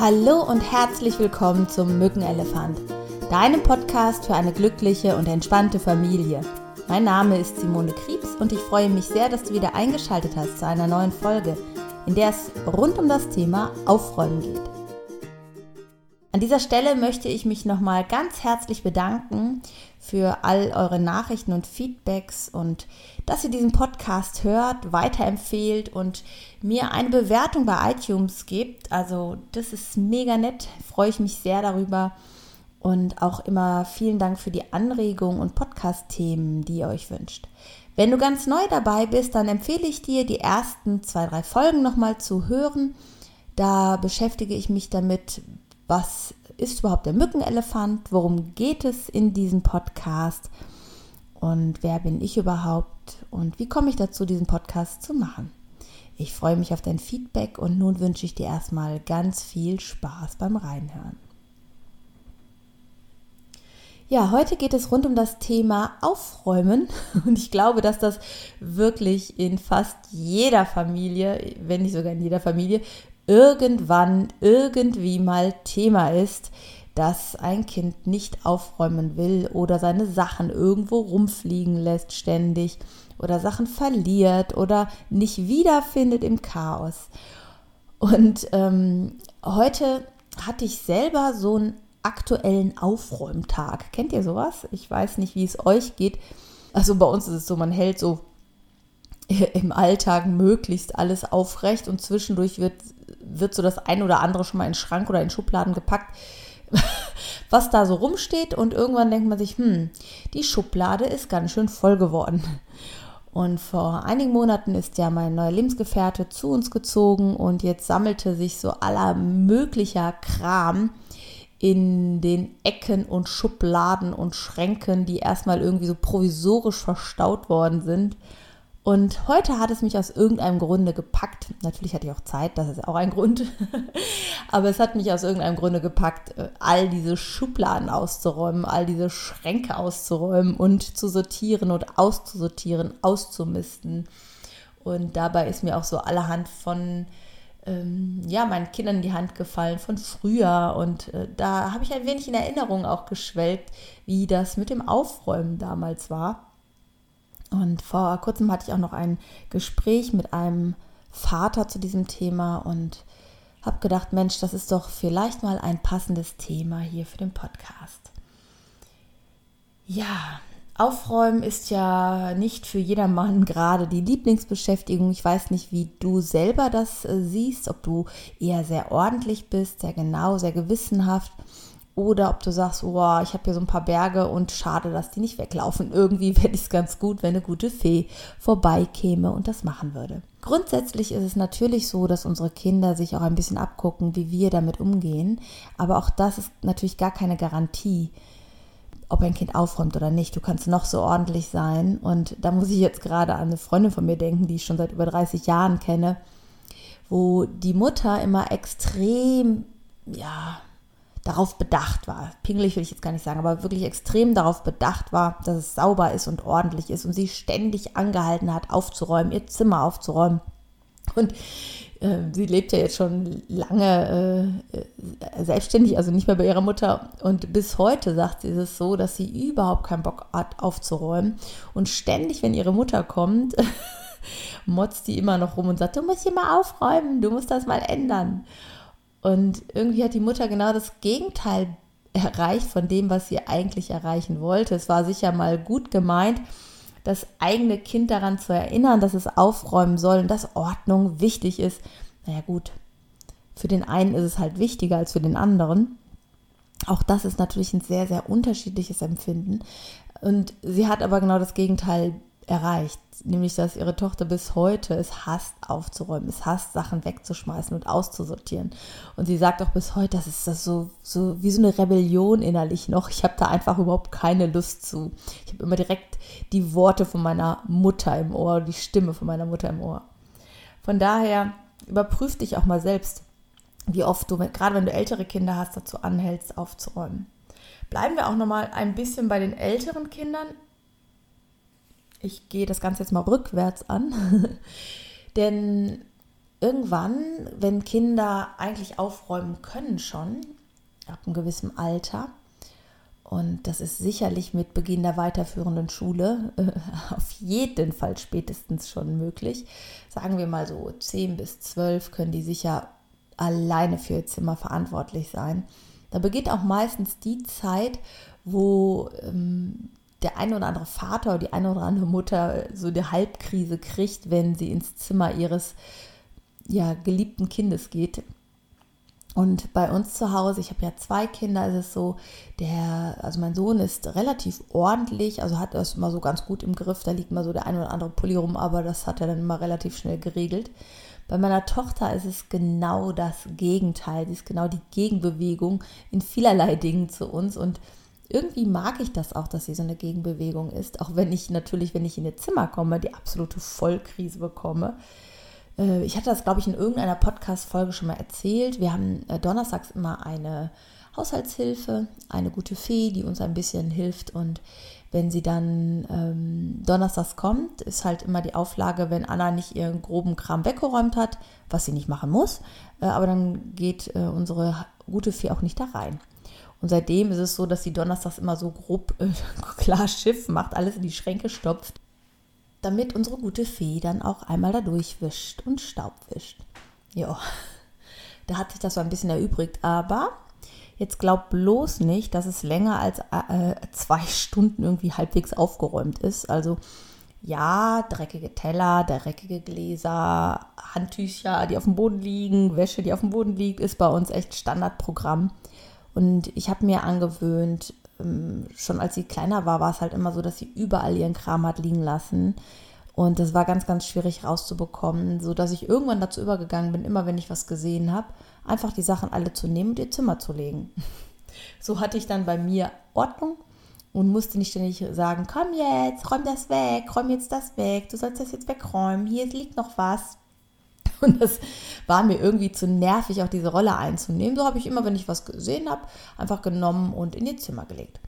Hallo und herzlich willkommen zum Mückenelefant, deinem Podcast für eine glückliche und entspannte Familie. Mein Name ist Simone Kriebs und ich freue mich sehr, dass du wieder eingeschaltet hast zu einer neuen Folge, in der es rund um das Thema Aufräumen geht. An dieser Stelle möchte ich mich nochmal ganz herzlich bedanken für all eure Nachrichten und Feedbacks und dass ihr diesen Podcast hört, weiterempfehlt und mir eine Bewertung bei iTunes gebt. Also das ist mega nett, freue ich mich sehr darüber. Und auch immer vielen Dank für die Anregungen und Podcast-Themen, die ihr euch wünscht. Wenn du ganz neu dabei bist, dann empfehle ich dir, die ersten zwei, drei Folgen nochmal zu hören. Da beschäftige ich mich damit, was ist überhaupt der Mückenelefant, worum geht es in diesem Podcast und wer bin ich überhaupt und wie komme ich dazu, diesen Podcast zu machen. Ich freue mich auf dein Feedback und nun wünsche ich dir erstmal ganz viel Spaß beim Reinhören. Ja, heute geht es rund um das Thema Aufräumen und ich glaube, dass das wirklich in fast jeder Familie, wenn nicht sogar in jeder Familie, irgendwann irgendwie mal Thema ist, dass ein Kind nicht aufräumen will oder seine Sachen irgendwo rumfliegen lässt ständig oder Sachen verliert oder nicht wiederfindet im Chaos. Und ähm, heute hatte ich selber so einen aktuellen Aufräumtag. Kennt ihr sowas? Ich weiß nicht, wie es euch geht. Also bei uns ist es so, man hält so im Alltag möglichst alles aufrecht und zwischendurch wird, wird so das ein oder andere schon mal in den Schrank oder in Schubladen gepackt, was da so rumsteht und irgendwann denkt man sich, hm, die Schublade ist ganz schön voll geworden. Und vor einigen Monaten ist ja mein neuer Lebensgefährte zu uns gezogen und jetzt sammelte sich so aller möglicher Kram in den Ecken und Schubladen und Schränken, die erstmal irgendwie so provisorisch verstaut worden sind. Und heute hat es mich aus irgendeinem Grunde gepackt. Natürlich hatte ich auch Zeit, das ist auch ein Grund. Aber es hat mich aus irgendeinem Grunde gepackt, äh, all diese Schubladen auszuräumen, all diese Schränke auszuräumen und zu sortieren und auszusortieren, auszumisten. Und dabei ist mir auch so allerhand von ähm, ja, meinen Kindern in die Hand gefallen von früher. Und äh, da habe ich ein wenig in Erinnerung auch geschwelgt, wie das mit dem Aufräumen damals war. Und vor kurzem hatte ich auch noch ein Gespräch mit einem Vater zu diesem Thema und habe gedacht, Mensch, das ist doch vielleicht mal ein passendes Thema hier für den Podcast. Ja, Aufräumen ist ja nicht für jedermann gerade die Lieblingsbeschäftigung. Ich weiß nicht, wie du selber das äh, siehst, ob du eher sehr ordentlich bist, sehr genau, sehr gewissenhaft oder ob du sagst, wow, ich habe hier so ein paar Berge und schade, dass die nicht weglaufen. Irgendwie ich es ganz gut, wenn eine gute Fee vorbeikäme und das machen würde. Grundsätzlich ist es natürlich so, dass unsere Kinder sich auch ein bisschen abgucken, wie wir damit umgehen. Aber auch das ist natürlich gar keine Garantie, ob ein Kind aufräumt oder nicht. Du kannst noch so ordentlich sein. Und da muss ich jetzt gerade an eine Freundin von mir denken, die ich schon seit über 30 Jahren kenne, wo die Mutter immer extrem, ja, darauf bedacht war, pingelig will ich jetzt gar nicht sagen, aber wirklich extrem darauf bedacht war, dass es sauber ist und ordentlich ist und sie ständig angehalten hat, aufzuräumen, ihr Zimmer aufzuräumen. Und äh, sie lebt ja jetzt schon lange äh, selbstständig, also nicht mehr bei ihrer Mutter. Und bis heute sagt sie es so, dass sie überhaupt keinen Bock hat, aufzuräumen. Und ständig, wenn ihre Mutter kommt, motzt die immer noch rum und sagt, du musst hier mal aufräumen, du musst das mal ändern. Und irgendwie hat die Mutter genau das Gegenteil erreicht von dem, was sie eigentlich erreichen wollte. Es war sicher mal gut gemeint, das eigene Kind daran zu erinnern, dass es aufräumen soll und dass Ordnung wichtig ist. Naja gut, für den einen ist es halt wichtiger als für den anderen. Auch das ist natürlich ein sehr, sehr unterschiedliches Empfinden. Und sie hat aber genau das Gegenteil erreicht, nämlich dass ihre Tochter bis heute es hasst aufzuräumen, es hasst Sachen wegzuschmeißen und auszusortieren. Und sie sagt auch bis heute, das ist das so, so wie so eine Rebellion innerlich noch. Ich habe da einfach überhaupt keine Lust zu. Ich habe immer direkt die Worte von meiner Mutter im Ohr, die Stimme von meiner Mutter im Ohr. Von daher überprüf dich auch mal selbst, wie oft du, gerade wenn du ältere Kinder hast, dazu anhältst, aufzuräumen. Bleiben wir auch noch mal ein bisschen bei den älteren Kindern ich gehe das Ganze jetzt mal rückwärts an. Denn irgendwann, wenn Kinder eigentlich aufräumen können schon, ab einem gewissen Alter, und das ist sicherlich mit Beginn der weiterführenden Schule äh, auf jeden Fall spätestens schon möglich. Sagen wir mal so 10 bis 12 können die sicher alleine für ihr Zimmer verantwortlich sein. Da beginnt auch meistens die Zeit, wo ähm, der eine oder andere Vater oder die eine oder andere Mutter so eine Halbkrise kriegt, wenn sie ins Zimmer ihres ja, geliebten Kindes geht. Und bei uns zu Hause, ich habe ja zwei Kinder, ist es so, der, also mein Sohn ist relativ ordentlich, also hat das immer so ganz gut im Griff, da liegt mal so der ein oder andere Pulli rum, aber das hat er dann immer relativ schnell geregelt. Bei meiner Tochter ist es genau das Gegenteil, die ist genau die Gegenbewegung in vielerlei Dingen zu uns und irgendwie mag ich das auch, dass sie so eine Gegenbewegung ist, auch wenn ich natürlich, wenn ich in ihr Zimmer komme, die absolute Vollkrise bekomme. Äh, ich hatte das, glaube ich, in irgendeiner Podcast-Folge schon mal erzählt. Wir haben äh, donnerstags immer eine Haushaltshilfe, eine gute Fee, die uns ein bisschen hilft. Und wenn sie dann ähm, donnerstags kommt, ist halt immer die Auflage, wenn Anna nicht ihren groben Kram weggeräumt hat, was sie nicht machen muss, äh, aber dann geht äh, unsere gute Fee auch nicht da rein. Und seitdem ist es so, dass sie donnerstags immer so grob äh, klar Schiff macht, alles in die Schränke stopft damit unsere gute Fee dann auch einmal da durchwischt und Staub wischt. Ja, da hat sich das so ein bisschen erübrigt, aber jetzt glaubt bloß nicht, dass es länger als äh, zwei Stunden irgendwie halbwegs aufgeräumt ist. Also ja, dreckige Teller, dreckige Gläser, Handtücher, die auf dem Boden liegen, Wäsche, die auf dem Boden liegt, ist bei uns echt Standardprogramm. Und ich habe mir angewöhnt, ähm, schon als sie kleiner war, war es halt immer so, dass sie überall ihren Kram hat liegen lassen. Und das war ganz, ganz schwierig rauszubekommen, sodass ich irgendwann dazu übergegangen bin, immer wenn ich was gesehen habe, einfach die Sachen alle zu nehmen und ihr Zimmer zu legen. So hatte ich dann bei mir Ordnung und musste nicht ständig sagen, komm jetzt, räum das weg, räum jetzt das weg, du sollst das jetzt wegräumen, hier liegt noch was. Und das war mir irgendwie zu nervig, auch diese Rolle einzunehmen. So habe ich immer, wenn ich was gesehen habe, einfach genommen und in ihr Zimmer gelegt.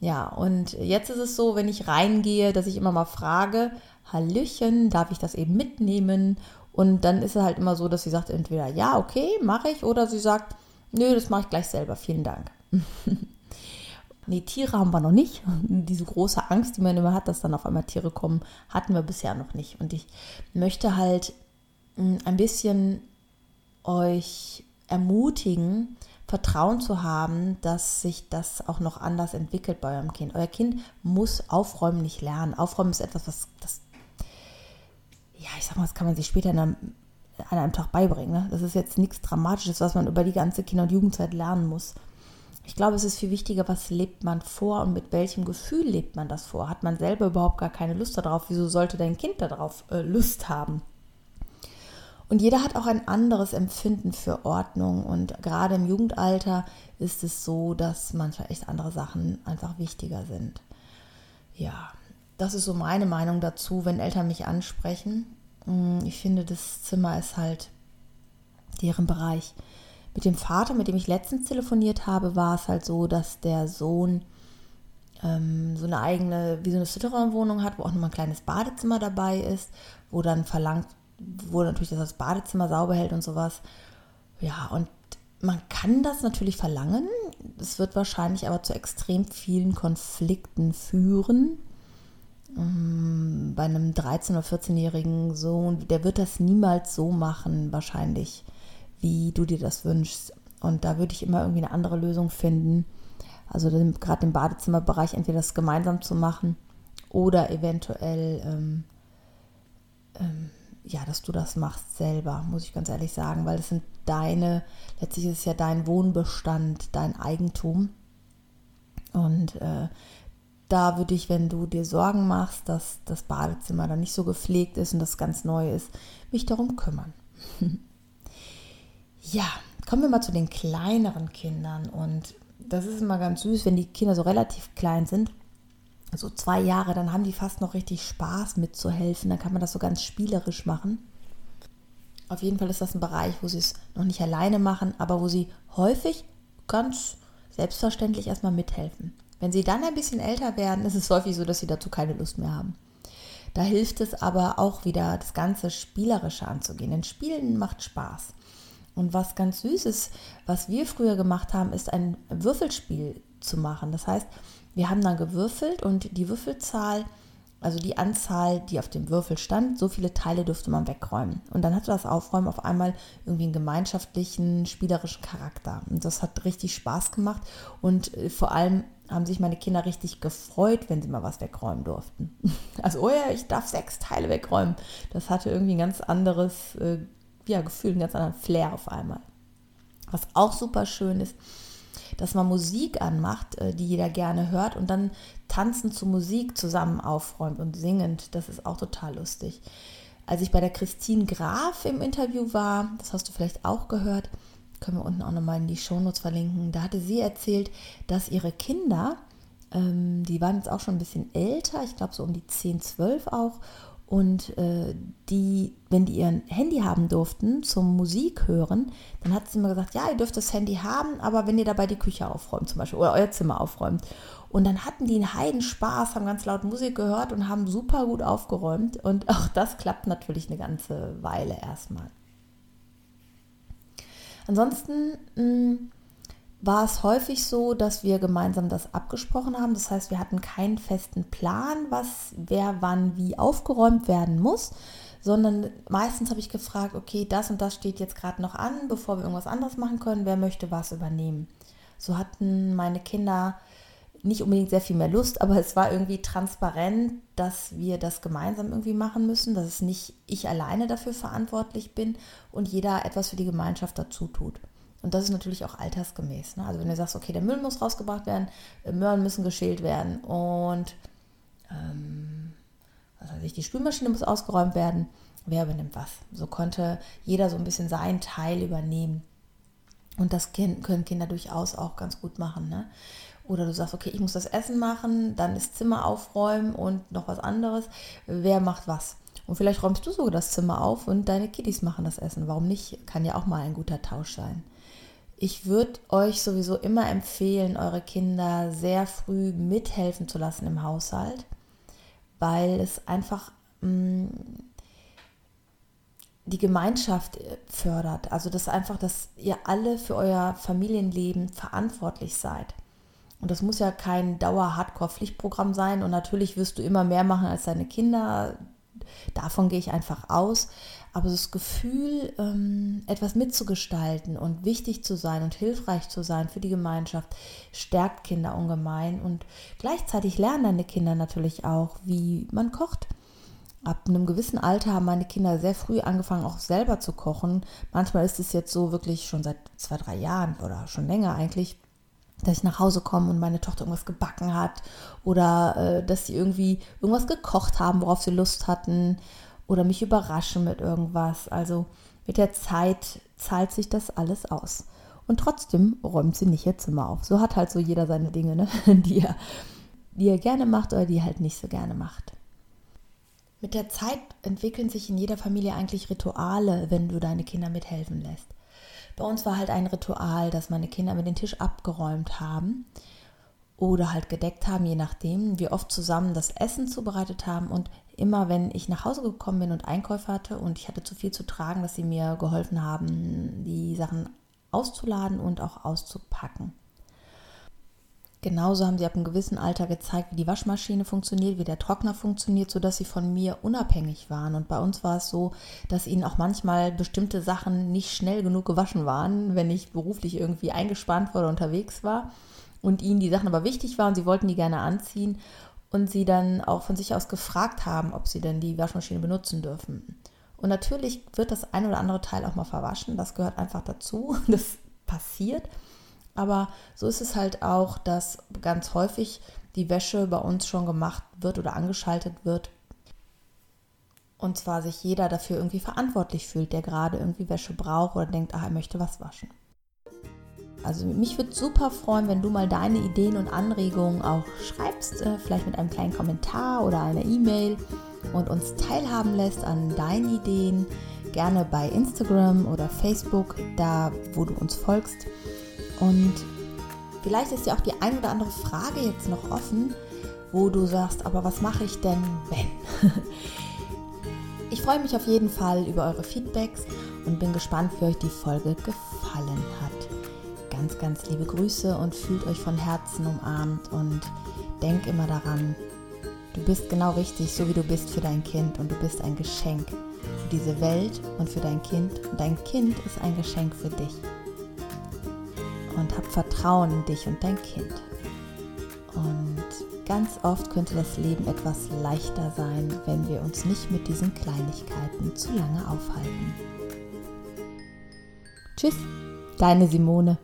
Ja, und jetzt ist es so, wenn ich reingehe, dass ich immer mal frage, Hallöchen, darf ich das eben mitnehmen? Und dann ist es halt immer so, dass sie sagt entweder ja, okay, mache ich, oder sie sagt, nö, das mache ich gleich selber, vielen Dank. nee, Tiere haben wir noch nicht. Diese große Angst, die man immer hat, dass dann auf einmal Tiere kommen, hatten wir bisher noch nicht. Und ich möchte halt ein bisschen euch ermutigen, Vertrauen zu haben, dass sich das auch noch anders entwickelt bei eurem Kind. Euer Kind muss Aufräumen nicht lernen. Aufräumen ist etwas, was das, ja, ich sag mal, das kann man sich später einem, an einem Tag beibringen. Ne? Das ist jetzt nichts Dramatisches, was man über die ganze Kinder- und Jugendzeit lernen muss. Ich glaube, es ist viel wichtiger, was lebt man vor und mit welchem Gefühl lebt man das vor. Hat man selber überhaupt gar keine Lust darauf? Wieso sollte dein Kind darauf äh, Lust haben? Und jeder hat auch ein anderes Empfinden für Ordnung. Und gerade im Jugendalter ist es so, dass manchmal echt andere Sachen einfach wichtiger sind. Ja, das ist so meine Meinung dazu, wenn Eltern mich ansprechen. Mm, ich finde, das Zimmer ist halt deren Bereich. Mit dem Vater, mit dem ich letztens telefoniert habe, war es halt so, dass der Sohn ähm, so eine eigene, wie so eine Sitterraumwohnung hat, wo auch nochmal ein kleines Badezimmer dabei ist, wo dann verlangt wo natürlich das Badezimmer sauber hält und sowas. Ja, und man kann das natürlich verlangen. Es wird wahrscheinlich aber zu extrem vielen Konflikten führen. Ähm, bei einem 13- oder 14-jährigen Sohn, der wird das niemals so machen, wahrscheinlich, wie du dir das wünschst. Und da würde ich immer irgendwie eine andere Lösung finden. Also gerade im Badezimmerbereich entweder das gemeinsam zu machen oder eventuell ähm, ähm, ja, dass du das machst selber, muss ich ganz ehrlich sagen, weil es sind deine, letztlich ist es ja dein Wohnbestand, dein Eigentum. Und äh, da würde ich, wenn du dir Sorgen machst, dass das Badezimmer dann nicht so gepflegt ist und das ganz neu ist, mich darum kümmern. ja, kommen wir mal zu den kleineren Kindern. Und das ist immer ganz süß, wenn die Kinder so relativ klein sind so zwei Jahre, dann haben die fast noch richtig Spaß mitzuhelfen. Dann kann man das so ganz spielerisch machen. Auf jeden Fall ist das ein Bereich, wo sie es noch nicht alleine machen, aber wo sie häufig ganz selbstverständlich erstmal mithelfen. Wenn sie dann ein bisschen älter werden, ist es häufig so, dass sie dazu keine Lust mehr haben. Da hilft es aber auch wieder, das Ganze spielerischer anzugehen. Denn Spielen macht Spaß. Und was ganz süß ist, was wir früher gemacht haben, ist ein Würfelspiel zu machen. Das heißt, wir haben dann gewürfelt und die Würfelzahl also die Anzahl, die auf dem Würfel stand, so viele Teile durfte man wegräumen. Und dann hatte das Aufräumen auf einmal irgendwie einen gemeinschaftlichen, spielerischen Charakter. Und das hat richtig Spaß gemacht. Und äh, vor allem haben sich meine Kinder richtig gefreut, wenn sie mal was wegräumen durften. Also, oh ja, ich darf sechs Teile wegräumen. Das hatte irgendwie ein ganz anderes äh, ja, Gefühl, einen ganz anderen Flair auf einmal. Was auch super schön ist, dass man Musik anmacht, äh, die jeder gerne hört und dann tanzend zu Musik zusammen aufräumt und singend. Das ist auch total lustig. Als ich bei der Christine Graf im Interview war, das hast du vielleicht auch gehört, können wir unten auch nochmal in die Shownotes verlinken, da hatte sie erzählt, dass ihre Kinder, ähm, die waren jetzt auch schon ein bisschen älter, ich glaube so um die 10, 12 auch, und äh, die, wenn die ihr Handy haben durften zum Musik hören, dann hat sie immer gesagt, ja, ihr dürft das Handy haben, aber wenn ihr dabei die Küche aufräumt zum Beispiel oder euer Zimmer aufräumt. Und dann hatten die einen Heidenspaß, haben ganz laut Musik gehört und haben super gut aufgeräumt. Und auch das klappt natürlich eine ganze Weile erstmal. Ansonsten hm, war es häufig so, dass wir gemeinsam das abgesprochen haben. Das heißt, wir hatten keinen festen Plan, was wer wann wie aufgeräumt werden muss, sondern meistens habe ich gefragt, okay, das und das steht jetzt gerade noch an, bevor wir irgendwas anderes machen können, wer möchte was übernehmen. So hatten meine Kinder nicht unbedingt sehr viel mehr Lust, aber es war irgendwie transparent, dass wir das gemeinsam irgendwie machen müssen, dass es nicht ich alleine dafür verantwortlich bin und jeder etwas für die Gemeinschaft dazu tut. Und das ist natürlich auch altersgemäß. Ne? Also wenn du sagst, okay, der Müll muss rausgebracht werden, äh, Möhren müssen geschält werden und ähm, was weiß ich, die Spülmaschine muss ausgeräumt werden, wer übernimmt was? So konnte jeder so ein bisschen seinen Teil übernehmen. Und das können Kinder durchaus auch ganz gut machen. Ne? Oder du sagst, okay, ich muss das Essen machen, dann das Zimmer aufräumen und noch was anderes. Wer macht was? Und vielleicht räumst du sogar das Zimmer auf und deine Kiddies machen das Essen. Warum nicht? Kann ja auch mal ein guter Tausch sein. Ich würde euch sowieso immer empfehlen, eure Kinder sehr früh mithelfen zu lassen im Haushalt, weil es einfach mh, mm, die Gemeinschaft äh, fördert. Also das einfach, dass ihr alle für euer Familienleben verantwortlich seid. Und das muss ja kein Dauer-Hardcore-Pflichtprogramm sein. Und natürlich wirst du immer mehr machen als deine Kinder. Davon gehe ich einfach aus. Aber das Gefühl, ähm, etwas mitzugestalten und wichtig zu sein und hilfreich zu sein für die Gemeinschaft, stärkt Kinder ungemein. Und gleichzeitig lernen deine Kinder natürlich auch, wie man kocht. Ab einem gewissen Alter haben meine Kinder sehr früh angefangen, auch selber zu kochen. Manchmal ist es jetzt so wirklich schon seit zwei, drei Jahren oder schon länger eigentlich, dass ich nach Hause komme und meine Tochter irgendwas gebacken hat oder äh, dass sie irgendwie irgendwas gekocht haben, worauf sie Lust hatten oder mich überraschen mit irgendwas. Also mit der Zeit zahlt sich das alles aus. Und trotzdem räumt sie nicht ihr Zimmer auf. So hat halt so jeder seine Dinge, ne? die, er, die er gerne macht oder die er halt nicht so gerne macht. Mit der Zeit entwickeln sich in jeder Familie eigentlich Rituale, wenn du deine Kinder mithelfen lässt. Bei uns war halt ein Ritual, dass meine Kinder mit den Tisch abgeräumt haben oder halt gedeckt haben, je nachdem. Wir oft zusammen das Essen zubereitet haben und immer, wenn ich nach Hause gekommen bin und Einkäufe hatte und ich hatte zu viel zu tragen, dass sie mir geholfen haben, die Sachen auszuladen und auch auszupacken. Genauso haben sie ab einem gewissen Alter gezeigt, wie die Waschmaschine funktioniert, wie der Trockner funktioniert, sodass sie von mir unabhängig waren. Und bei uns war es so, dass ihnen auch manchmal bestimmte Sachen nicht schnell genug gewaschen waren, wenn ich beruflich irgendwie eingespannt war oder unterwegs war und ihnen die Sachen aber wichtig waren, sie wollten die gerne anziehen und sie dann auch von sich aus gefragt haben, ob sie denn die Waschmaschine benutzen dürfen. Und natürlich wird das ein oder andere Teil auch mal verwaschen, das gehört einfach dazu, das passiert. Aber so ist es halt auch, dass ganz häufig die Wäsche bei uns schon gemacht wird oder angeschaltet wird. Und zwar sich jeder dafür irgendwie verantwortlich fühlt, der gerade irgendwie Wäsche braucht oder denkt, ah, er möchte was waschen. Also mich würde super freuen, wenn du mal deine Ideen und Anregungen auch schreibst, äh, vielleicht mit einem kleinen Kommentar oder einer E-Mail und uns teilhaben lässt an deinen Ideen. Gerne bei Instagram oder Facebook, da wo du uns folgst. Und vielleicht ist ja auch die ein oder andere Frage jetzt noch offen, wo du sagst, aber was mache ich denn, wenn? Ich freue mich auf jeden Fall über eure Feedbacks und bin gespannt, wie euch die Folge gefallen hat. Ganz, ganz liebe Grüße und fühlt euch von Herzen umarmt und denkt immer daran, du bist genau richtig, so wie du bist für dein Kind und du bist ein Geschenk für diese Welt und für dein Kind und dein Kind ist ein Geschenk für dich. Und hab Vertrauen in dich und dein Kind. Und Ganz oft könnte das Leben etwas leichter sein, wenn wir uns nicht mit diesen Kleinigkeiten zu lange aufhalten. Tschüss, deine Simone.